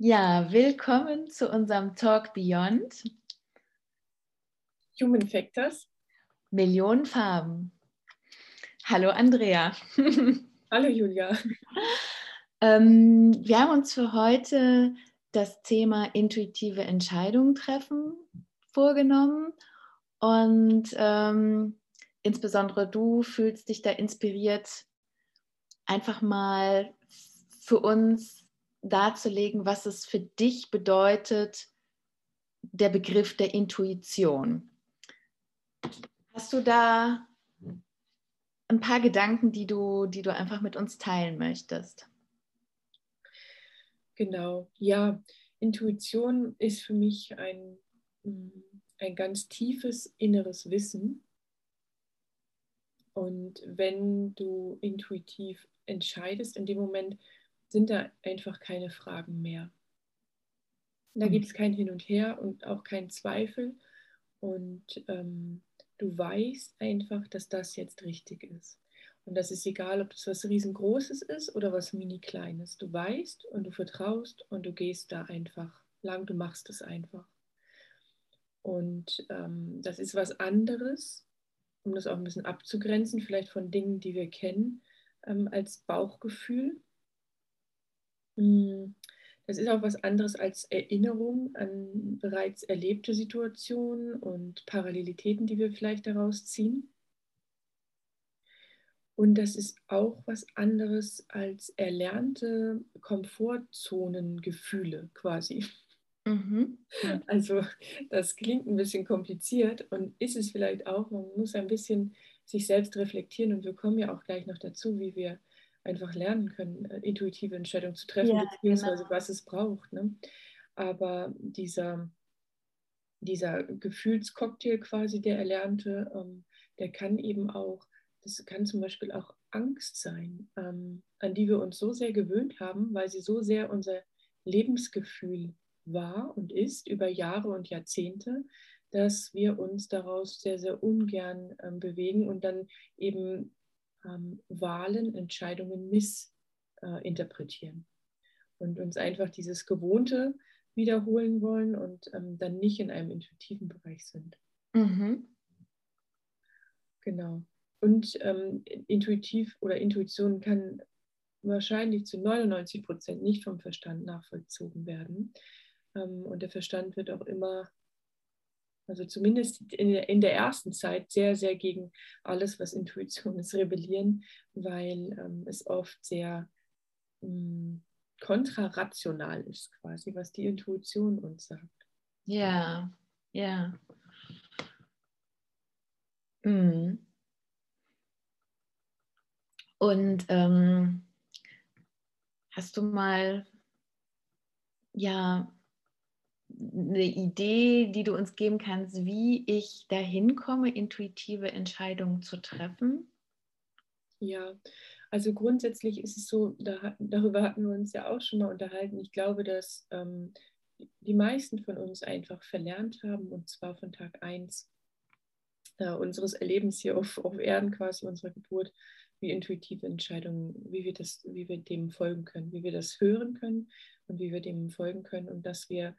Ja, willkommen zu unserem Talk Beyond. Human Factors. Millionen Farben. Hallo Andrea. Hallo Julia. ähm, wir haben uns für heute das Thema intuitive Entscheidungen treffen vorgenommen und ähm, insbesondere du fühlst dich da inspiriert, einfach mal für uns darzulegen, was es für dich bedeutet, der Begriff der Intuition. Hast du da ein paar Gedanken, die du, die du einfach mit uns teilen möchtest? Genau, ja, Intuition ist für mich ein, mm, ein ganz tiefes inneres Wissen. Und wenn du intuitiv entscheidest, in dem Moment sind da einfach keine Fragen mehr. Da mhm. gibt es kein Hin und Her und auch kein Zweifel. Und ähm, du weißt einfach, dass das jetzt richtig ist. Und das ist egal, ob das was riesengroßes ist oder was mini kleines. Du weißt und du vertraust und du gehst da einfach lang, du machst es einfach. Und ähm, das ist was anderes, um das auch ein bisschen abzugrenzen, vielleicht von Dingen, die wir kennen, ähm, als Bauchgefühl. Hm, das ist auch was anderes als Erinnerung an bereits erlebte Situationen und Parallelitäten, die wir vielleicht daraus ziehen. Und das ist auch was anderes als erlernte Komfortzonengefühle quasi. Mhm. Also das klingt ein bisschen kompliziert und ist es vielleicht auch. Man muss ein bisschen sich selbst reflektieren und wir kommen ja auch gleich noch dazu, wie wir einfach lernen können, äh, intuitive Entscheidungen zu treffen, ja, beziehungsweise genau. was es braucht. Ne? Aber dieser, dieser Gefühlscocktail quasi, der erlernte, ähm, der kann eben auch, das kann zum Beispiel auch Angst sein, ähm, an die wir uns so sehr gewöhnt haben, weil sie so sehr unser Lebensgefühl war und ist über Jahre und Jahrzehnte, dass wir uns daraus sehr, sehr ungern ähm, bewegen und dann eben ähm, Wahlen, Entscheidungen missinterpretieren äh, und uns einfach dieses Gewohnte wiederholen wollen und ähm, dann nicht in einem intuitiven Bereich sind. Mhm. Genau. Und ähm, intuitiv oder Intuition kann wahrscheinlich zu 99 Prozent nicht vom Verstand nachvollzogen werden. Ähm, und der Verstand wird auch immer also zumindest in der, in der ersten Zeit sehr, sehr gegen alles, was Intuition ist, rebellieren, weil ähm, es oft sehr ähm, kontrarational ist, quasi, was die Intuition uns sagt. Ja, ja. Mhm. Und ähm, hast du mal ja eine Idee, die du uns geben kannst, wie ich dahin komme, intuitive Entscheidungen zu treffen? Ja, also grundsätzlich ist es so, da, darüber hatten wir uns ja auch schon mal unterhalten. Ich glaube, dass ähm, die meisten von uns einfach verlernt haben, und zwar von Tag 1 äh, unseres Erlebens hier auf, auf Erden, quasi unserer Geburt, wie intuitive Entscheidungen, wie wir, das, wie wir dem folgen können, wie wir das hören können und wie wir dem folgen können und dass wir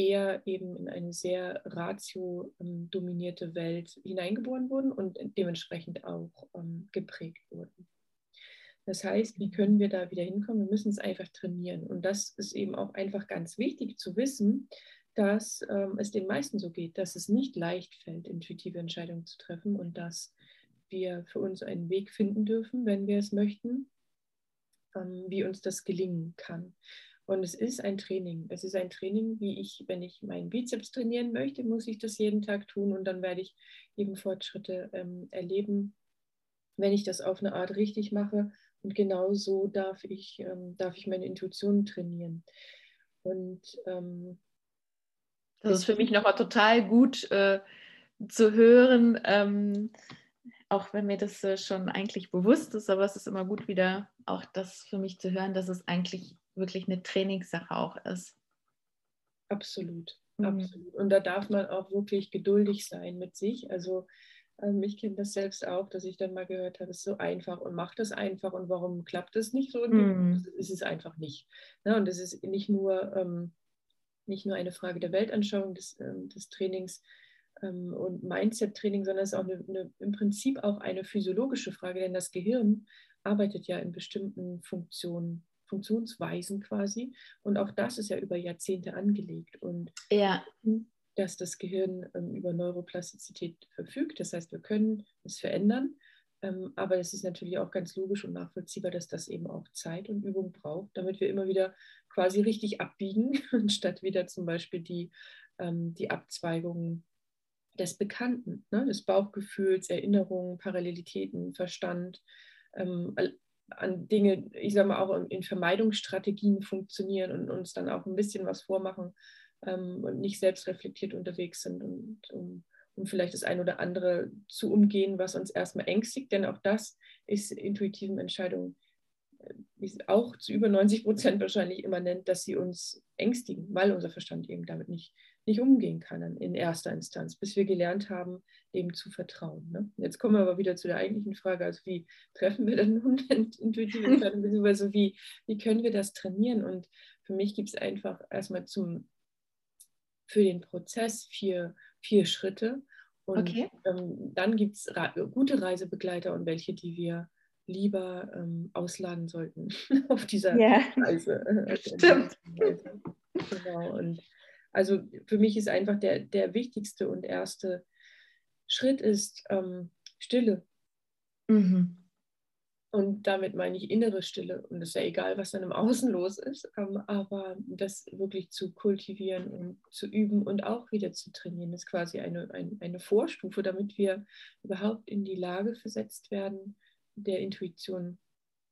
eher eben in eine sehr ratio-dominierte Welt hineingeboren wurden und dementsprechend auch ähm, geprägt wurden. Das heißt, wie können wir da wieder hinkommen? Wir müssen es einfach trainieren. Und das ist eben auch einfach ganz wichtig zu wissen, dass ähm, es den meisten so geht, dass es nicht leicht fällt, intuitive Entscheidungen zu treffen und dass wir für uns einen Weg finden dürfen, wenn wir es möchten, ähm, wie uns das gelingen kann. Und es ist ein Training. Es ist ein Training, wie ich, wenn ich meinen Bizeps trainieren möchte, muss ich das jeden Tag tun und dann werde ich eben Fortschritte ähm, erleben, wenn ich das auf eine Art richtig mache. Und genau so darf ich, ähm, darf ich meine Intuition trainieren. Und ähm, das ist für mich nochmal total gut äh, zu hören, ähm, auch wenn mir das äh, schon eigentlich bewusst ist, aber es ist immer gut wieder auch das für mich zu hören, dass es eigentlich wirklich eine Trainingssache auch ist. Absolut, mhm. absolut. Und da darf man auch wirklich geduldig sein mit sich. Also Ähm, ich kenne das selbst auch, dass ich dann mal gehört habe, es ist so einfach und macht das einfach und warum klappt das nicht so? Mm. es ist einfach nicht. Ne? Und es ist nicht nur, ähm, nicht nur eine Frage der Weltanschauung des, ähm, des Trainings ähm, und Mindset-Training, sondern es ist auch eine, eine, im Prinzip auch eine physiologische Frage, denn das Gehirn arbeitet ja in bestimmten Funktionen. Funktionsweisen quasi. Und auch das ist ja über Jahrzehnte angelegt. Und ja dass das Gehirn ähm, über Neuroplastizität verfügt. Das heißt, wir können es verändern. Ähm, aber es ist natürlich auch ganz logisch und nachvollziehbar, dass das eben auch Zeit und Übung braucht, damit wir immer wieder quasi richtig abbiegen, anstatt wieder zum Beispiel die, ähm, die Abzweigungen des Bekannten, ne? des Bauchgefühls, Erinnerungen, Parallelitäten, Verstand, ähm, an Dinge, ich sage mal, auch in Vermeidungsstrategien funktionieren und uns dann auch ein bisschen was vormachen, ähm, und nicht selbst reflektiert unterwegs sind und um, um vielleicht das eine oder andere zu umgehen, was uns erstmal ängstigt. Denn auch das ist intuitiven Entscheidungen äh, auch zu über 90 Prozent wahrscheinlich immer nennt, dass sie uns ängstigen, weil unser Verstand eben damit nicht, nicht umgehen kann in erster Instanz, bis wir gelernt haben, dem zu vertrauen. Ne? Jetzt kommen wir aber wieder zu der eigentlichen Frage, also wie treffen wir denn nun intuitive Entscheidungen, beziehungsweise wie, wie können wir das trainieren? Und für mich gibt es einfach erstmal zum für den Prozess vier, vier Schritte. Und okay. ähm, dann gibt es gute Reisebegleiter und welche, die wir lieber ähm, ausladen sollten auf dieser yeah. Reise. Stimmt. Genau. Und also für mich ist einfach der, der wichtigste und erste Schritt ist ähm, Stille. Mhm. Und damit meine ich innere Stille. Und es ist ja egal, was dann im Außen los ist, ähm, aber das wirklich zu kultivieren und zu üben und auch wieder zu trainieren, ist quasi eine, eine, eine Vorstufe, damit wir überhaupt in die Lage versetzt werden, der Intuition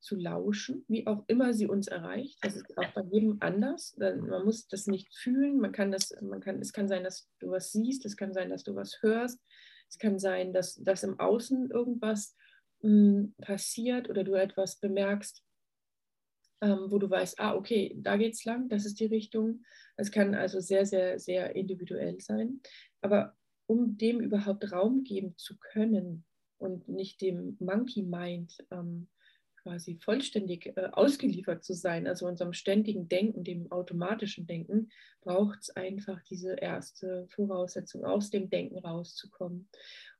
zu lauschen, wie auch immer sie uns erreicht. Das ist auch bei jedem anders. Man muss das nicht fühlen. Man kann das, man kann, es kann sein, dass du was siehst, es kann sein, dass du was hörst, es kann sein, dass, dass im Außen irgendwas passiert oder du etwas bemerkst, ähm, wo du weißt, ah, okay, da geht es lang, das ist die Richtung. Es kann also sehr, sehr, sehr individuell sein. Aber um dem überhaupt Raum geben zu können und nicht dem Monkey Mind ähm, quasi vollständig äh, ausgeliefert zu sein, also unserem ständigen Denken, dem automatischen Denken, braucht es einfach diese erste Voraussetzung, aus dem Denken rauszukommen.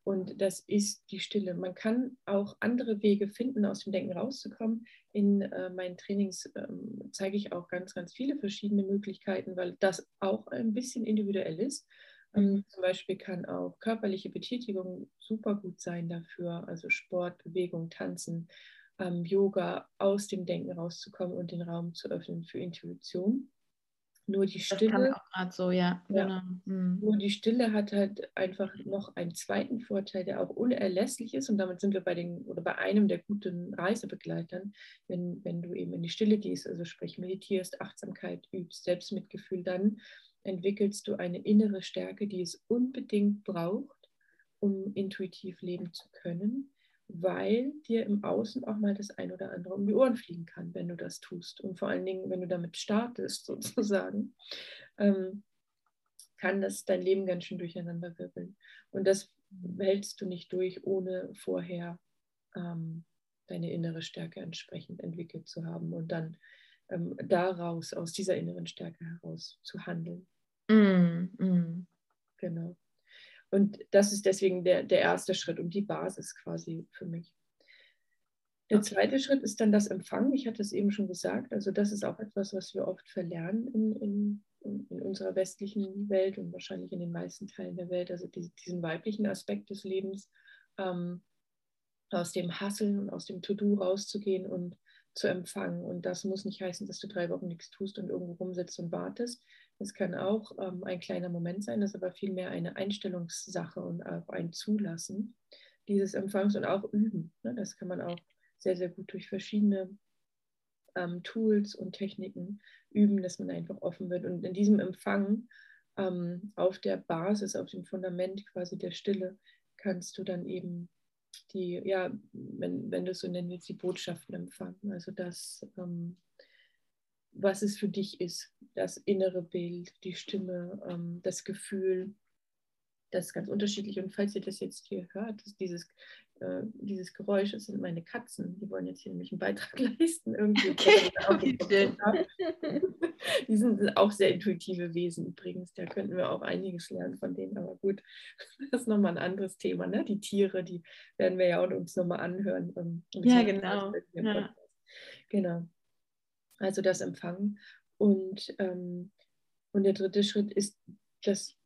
Und das ist die Stille. Man kann auch andere Wege finden, aus dem Denken rauszukommen. In äh, meinen Trainings ähm, zeige ich auch ganz, ganz viele verschiedene Möglichkeiten, weil das auch ein bisschen individuell ist. Ähm, mhm. zum Beispiel kann auch körperliche Betätigung super gut sein dafür, also Sport, Bewegung, Tanzen, ähm, Yoga, aus dem Denken rauszukommen und den Raum zu öffnen für Intuition. Nur die Stille. so, ja. ja genau. mhm. Nur die Stille hat halt einfach noch einen zweiten Vorteil, der auch unerlässlich ist. Und damit sind wir bei den oder bei einem der guten Reisebegleitern, wenn, wenn du eben in die Stille gehst, also sprich meditierst, Achtsamkeit übst, Selbstmitgefühl, dann entwickelst du eine innere Stärke, die es unbedingt braucht, um intuitiv leben zu können weil dir im Außen auch mal das ein oder andere um die Ohren fliegen kann, wenn du das tust. Und vor allen Dingen, wenn du damit startest, sozusagen, ähm, kann das dein Leben ganz schön durcheinander wirbeln. Und das hältst du nicht durch, ohne vorher ähm, deine innere Stärke entsprechend entwickelt zu haben und dann ähm, daraus, aus dieser inneren Stärke heraus zu handeln. Mm, mm. Genau. Und das ist deswegen der, der erste Schritt und die Basis quasi für mich. Der zweite Schritt ist dann das Empfangen. Ich hatte es eben schon gesagt. Also das ist auch etwas, was wir oft verlernen in, in, in unserer westlichen Welt und wahrscheinlich in den meisten Teilen der Welt. Also die, diesen weiblichen Aspekt des Lebens, ähm, aus dem Hasseln und aus dem To-Do rauszugehen und zu empfangen. Und das muss nicht heißen, dass du drei Wochen nichts tust und irgendwo rumsitzt und wartest, es kann auch ähm, ein kleiner Moment sein, das ist aber vielmehr eine Einstellungssache und auch ein Zulassen dieses Empfangs und auch üben. Ne? Das kann man auch sehr, sehr gut durch verschiedene ähm, Tools und Techniken üben, dass man einfach offen wird. Und in diesem Empfang ähm, auf der Basis, auf dem Fundament quasi der Stille, kannst du dann eben die, ja, wenn, wenn du es so nennen willst, die Botschaften empfangen. Also das, ähm, was es für dich ist, das innere Bild, die Stimme, ähm, das Gefühl, Das ist ganz unterschiedlich. Und falls ihr das jetzt hier hört, dieses, äh, dieses Geräusch, das sind meine Katzen. Die wollen jetzt hier nämlich einen Beitrag leisten. Irgendwie. Okay. die sind auch sehr intuitive Wesen übrigens. Da könnten wir auch einiges lernen von denen. Aber gut, das ist nochmal ein anderes Thema. Ne? Die Tiere, die werden wir ja auch uns nochmal anhören. Um, ja, genau. Ja. Genau. Also das Empfangen. Und, ähm, und der dritte Schritt ist das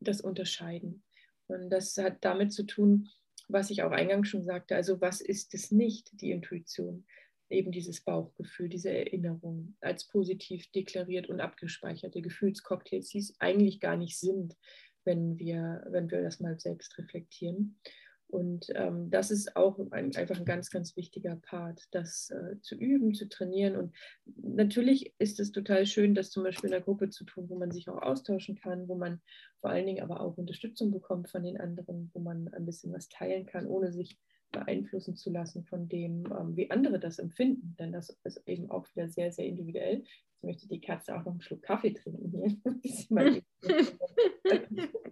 das Unterscheiden. Und das hat damit zu tun, was ich auch eingangs schon sagte, also was ist es nicht, die Intuition? Eben dieses Bauchgefühl, diese Erinnerung als positiv deklariert und abgespeicherte Gefühlscocktails, die es eigentlich gar nicht sind, wenn wir, wenn wir das mal selbst reflektieren. Und ähm, das ist auch ein, einfach ein ganz, ganz wichtiger Part, das äh, zu üben, zu trainieren. Und natürlich ist es total schön, das zum Beispiel in einer Gruppe zu tun, wo man sich auch austauschen kann, wo man vor allen Dingen aber auch Unterstützung bekommt von den anderen, wo man ein bisschen was teilen kann, ohne sich beeinflussen zu lassen von dem, ähm, wie andere das empfinden. Denn das ist eben auch wieder sehr, sehr individuell. Jetzt möchte die Katze auch noch einen Schluck Kaffee trinken hier.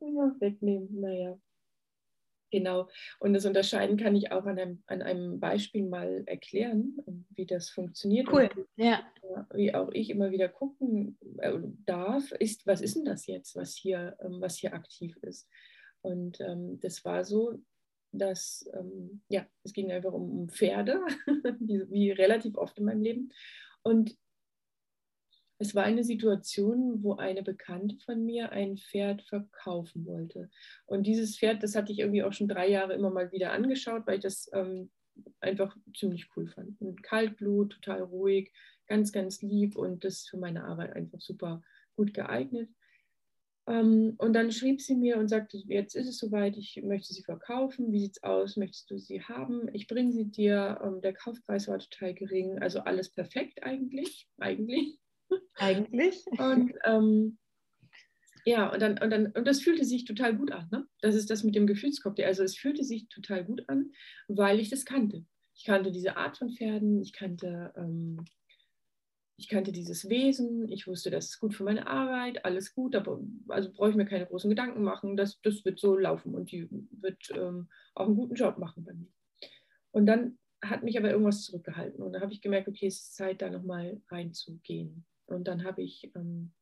wegnehmen, naja. Genau. Und das Unterscheiden kann ich auch an einem, an einem Beispiel mal erklären, wie das funktioniert. Cool, ja. Wie auch ich immer wieder gucken äh, darf, ist, was ist denn das jetzt, was hier, ähm, was hier aktiv ist. Und ähm, das war so, dass, ähm, ja, es ging einfach um, um Pferde, wie, wie relativ oft in meinem Leben. Und es war eine Situation, wo eine Bekannte von mir ein Pferd verkaufen wollte. Und dieses Pferd, das hatte ich irgendwie auch schon drei Jahre immer mal wieder angeschaut, weil ich das ähm, einfach ziemlich cool fand. Und Kaltblut, total ruhig, ganz, ganz lieb und das für meine Arbeit einfach super gut geeignet. Ähm, und dann schrieb sie mir und sagte, jetzt ist es soweit, ich möchte sie verkaufen. Wie sieht es aus? Möchtest du sie haben? Ich bringe sie dir. Ähm, der Kaufpreis war total gering, also alles perfekt eigentlich. Eigentlich. Eigentlich. Und ähm, ja, und dann, und dann, und das fühlte sich total gut an. Ne? Das ist das mit dem Gefühlscocktail. Also es fühlte sich total gut an, weil ich das kannte. Ich kannte diese Art von Pferden, ich kannte, ähm, ich kannte dieses Wesen, ich wusste, das ist gut für meine Arbeit, alles gut, aber also brauche ich mir keine großen Gedanken machen, das, das wird so laufen und die wird ähm, auch einen guten Job machen bei mir. Und dann hat mich aber irgendwas zurückgehalten und da habe ich gemerkt, okay, es ist Zeit, da nochmal reinzugehen. Und dann habe ich, ähm,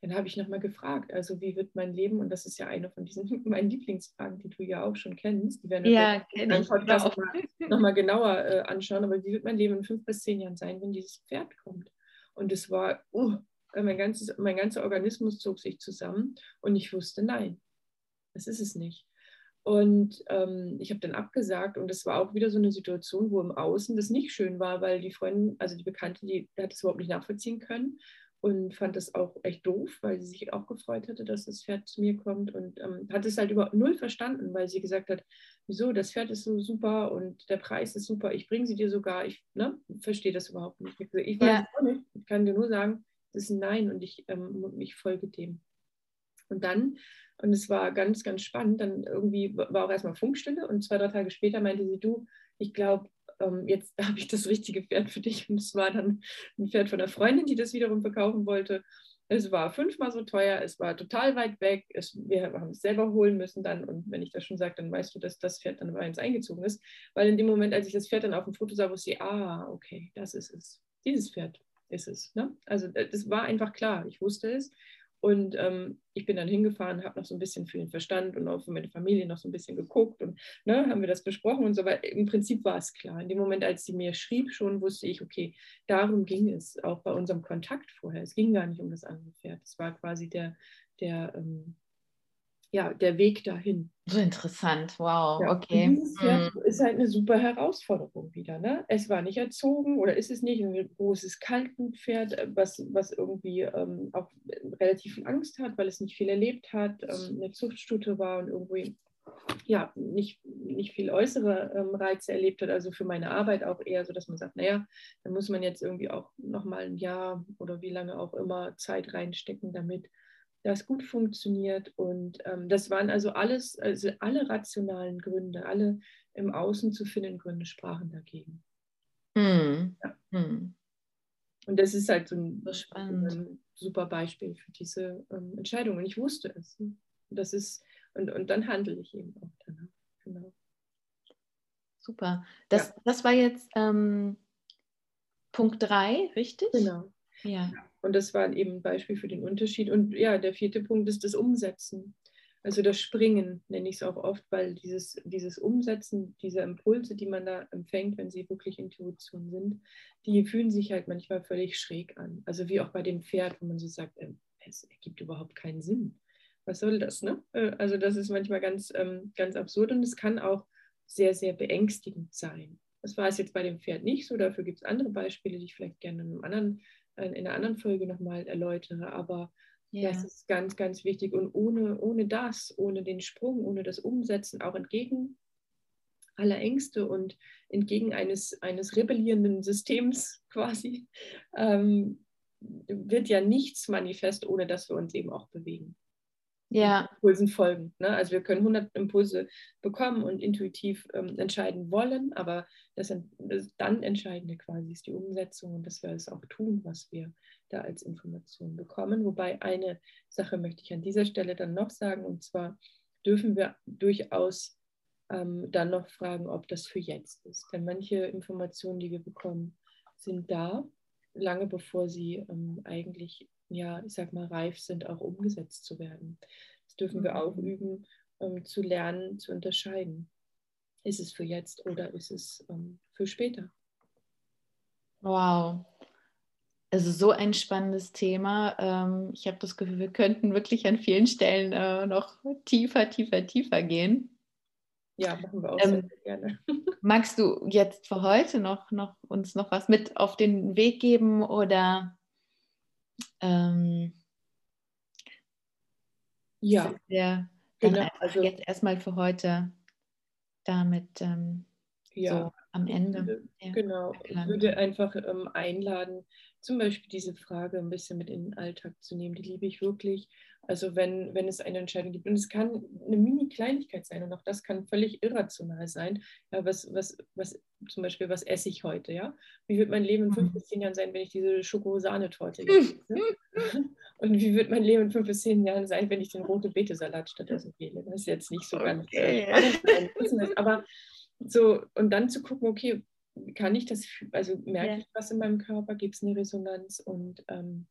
dann habe ich nochmal gefragt, also wie wird mein Leben, und das ist ja eine von diesen meinen Lieblingsfragen, die du ja auch schon kennst, die werden wir ja, in einem Podcast nochmal noch mal genauer äh, anschauen, aber wie wird mein Leben in fünf bis zehn Jahren sein, wenn dieses Pferd kommt? Und es war, uh, mein, ganzes, mein ganzer Organismus zog sich zusammen und ich wusste, nein, das ist es nicht. Und ähm, ich habe dann abgesagt und es war auch wieder so eine Situation, wo im Außen das nicht schön war, weil die Freundin, also die Bekannte, die, die hat es überhaupt nicht nachvollziehen können und fand das auch echt doof, weil sie sich auch gefreut hatte, dass das Pferd zu mir kommt und ähm, hat es halt über null verstanden, weil sie gesagt hat, wieso, das Pferd ist so super und der Preis ist super, ich bringe sie dir sogar, ich ne, verstehe das überhaupt nicht. Ich, ich weiß ja. auch nicht, ich kann dir nur sagen, das ist ein Nein und ich, ähm, ich folge dem. Und dann und es war ganz, ganz spannend. Dann irgendwie war auch erstmal Funkstille und zwei, drei Tage später meinte sie, du, ich glaube, ähm, jetzt habe ich das richtige Pferd für dich. Und es war dann ein Pferd von einer Freundin, die das wiederum verkaufen wollte. Es war fünfmal so teuer, es war total weit weg. Es, wir haben es selber holen müssen dann. Und wenn ich das schon sage, dann weißt du, dass das Pferd dann bei uns eingezogen ist. Weil in dem Moment, als ich das Pferd dann auf dem Foto sah, wusste ich, ah, okay, das ist es. Dieses Pferd ist es. Ne? Also äh, das war einfach klar. Ich wusste es. Und ähm, ich bin dann hingefahren, habe noch so ein bisschen für den Verstand und auch für meine Familie noch so ein bisschen geguckt und ne, haben wir das besprochen und so weiter. Im Prinzip war es klar. In dem Moment, als sie mir schrieb, schon wusste ich, okay, darum ging es auch bei unserem Kontakt vorher. Es ging gar nicht um das andere Pferd. Es war quasi der, der ähm, ja, der Weg dahin. So interessant, wow, ja. okay. dieses Pferd hm. ist halt eine super Herausforderung wieder. Ne? Es war nicht erzogen oder ist es nicht, ein großes Kaltblutpferd, äh, was, was irgendwie ähm, auch relativ viel Angst hat, weil es nicht viel erlebt hat, ähm, eine Zuchtstute war und irgendwie ja, nicht, nicht viel äußere ähm, Reize erlebt hat, also für meine Arbeit auch eher so, dass man sagt, naja, da muss man jetzt irgendwie auch nochmal ein Jahr oder wie lange auch immer Zeit reinstecken, damit das gut funktioniert. Und ähm, das waren also alles, also alle rationalen Gründe, alle im Außen zu finden Gründe sprachen dagegen. Hm. Ja. Hm. Und das ist halt so ein, ein super Beispiel für diese ähm, Entscheidung. Und ich wusste es. Und das ist, und, und dann handle ich eben auch danach. Genau. Super. Das, ja. das war jetzt ähm, Punkt 3, richtig? Genau. Ja. Und das war eben ein Beispiel für den Unterschied. Und ja, der vierte Punkt ist das Umsetzen. Also das Springen nenne ich es auch oft, weil dieses, dieses Umsetzen dieser Impulse, die man da empfängt, wenn sie wirklich Intuition sind, die fühlen sich halt manchmal völlig schräg an. Also wie auch bei dem Pferd, wo man so sagt, ähm, es ergibt überhaupt keinen Sinn. Was soll das? Ne? Äh, also das ist manchmal ganz, ähm, ganz absurd und es kann auch sehr, sehr beängstigend sein. Das war es jetzt bei dem Pferd nicht so. Dafür gibt es andere Beispiele, die ich vielleicht gerne in, einem anderen, in einer anderen Folge nochmal erläutere. Aber ja. das ist ganz, ganz wichtig. Und ohne, ohne das, ohne den Sprung, ohne das Umsetzen, auch entgegen aller Ängste und entgegen eines, eines rebellierenden Systems quasi, ähm, wird ja nichts manifest, ohne dass wir uns eben auch bewegen ja. Impulsen folgen. Ne? Also wir können 100 Impulse bekommen und intuitiv ähm, entscheiden wollen, aber das, das, dann Entscheidende quasi ist die Umsetzung und dass wir es auch tun, was wir da als Information bekommen. Wobei eine Sache möchte ich an dieser Stelle dann noch sagen, und zwar dürfen wir durchaus ähm, dann noch fragen, ob das für jetzt ist. Denn manche Informationen, die wir bekommen, sind da, lange bevor sie ähm, eigentlich ja, ich sag mal, reif sind, auch umgesetzt zu werden. Das dürfen wir auch mhm. üben, um zu lernen, zu unterscheiden. Ist es für jetzt oder ist es um, für später? Wow. Also so ein spannendes Thema. Ähm, ich habe das Gefühl, wir könnten wirklich an vielen Stellen äh, noch tiefer, tiefer, tiefer gehen. Ja, machen wir auch ähm, sehr gerne. Magst du jetzt für heute noch, noch uns noch was mit auf den Weg geben oder ähm, ja. Wir dann genau, also, jetzt erstmal für heute damit ähm, ja, so am Ende. Ja, genau, ich würde einfach ähm, einladen, zum Beispiel diese Frage ein bisschen mit in den Alltag zu nehmen. Die liebe ich wirklich. Also wenn, wenn es eine Entscheidung gibt, und es kann eine Mini-Kleinigkeit sein und auch das kann völlig irrational sein. Ja, was, was, was, zum Beispiel, was esse ich heute? Ja? Wie wird mein Leben in fünf mhm. bis zehn Jahren sein, wenn ich diese Schokosahnetorte esse? und wie wird mein Leben in fünf bis zehn Jahren sein, wenn ich den rote Beete-Salat stattdessen wähle? Das ist jetzt nicht so ganz äh, okay. aber so, und dann zu gucken, okay, kann ich das, also merke ja. ich was in meinem Körper, gibt es eine Resonanz und, ähm,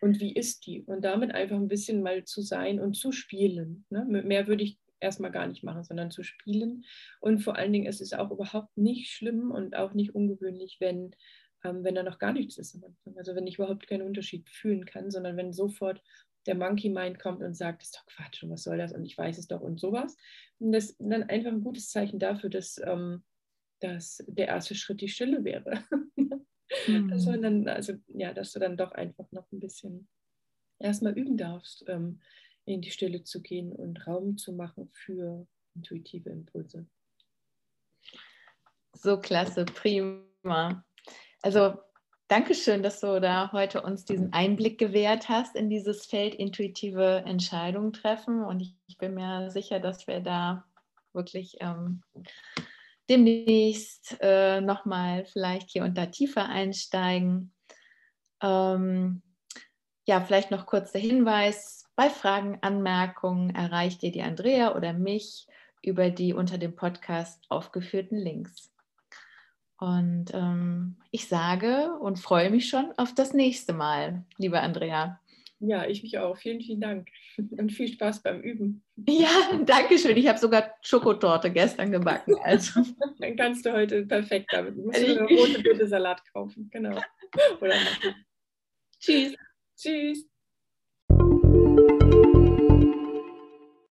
und wie ist die? Und damit einfach ein bisschen mal zu sein und zu spielen. Ne? Mehr würde ich erstmal gar nicht machen, sondern zu spielen. Und vor allen Dingen ist es auch überhaupt nicht schlimm und auch nicht ungewöhnlich, wenn, ähm, wenn da noch gar nichts ist am Anfang. Also wenn ich überhaupt keinen Unterschied fühlen kann, sondern wenn sofort der Monkey Mind kommt und sagt, das ist doch Quatsch und was soll das und ich weiß es doch und sowas. Und das ist dann einfach ein gutes Zeichen dafür, dass ähm, dass der erste Schritt die Stille wäre. mhm. dass man dann, also ja, dass du dann doch einfach noch ein bisschen erstmal üben darfst, ähm, in die Stille zu gehen und Raum zu machen für intuitive Impulse. So klasse, prima. Also Dankeschön, dass du da heute uns diesen Einblick gewährt hast in dieses Feld intuitive Entscheidungen treffen. Und ich, ich bin mir sicher, dass wir da wirklich ähm, demnächst äh, nochmal vielleicht hier und da tiefer einsteigen. Ähm, ja, vielleicht noch kurz der Hinweis, bei Fragen, Anmerkungen erreicht ihr die Andrea oder mich über die unter dem Podcast aufgeführten Links. Und ähm, ich sage und freue mich schon auf das nächste Mal, liebe Andrea. Ja, ich mich auch. Vielen, vielen Dank und viel Spaß beim Üben. Ja, danke schön. Ich habe sogar Schokotorte gestern gebacken. Also. Dann kannst du heute perfekt damit. Du musst nur rote Bitte Salat kaufen. Genau. Tschüss. Tschüss.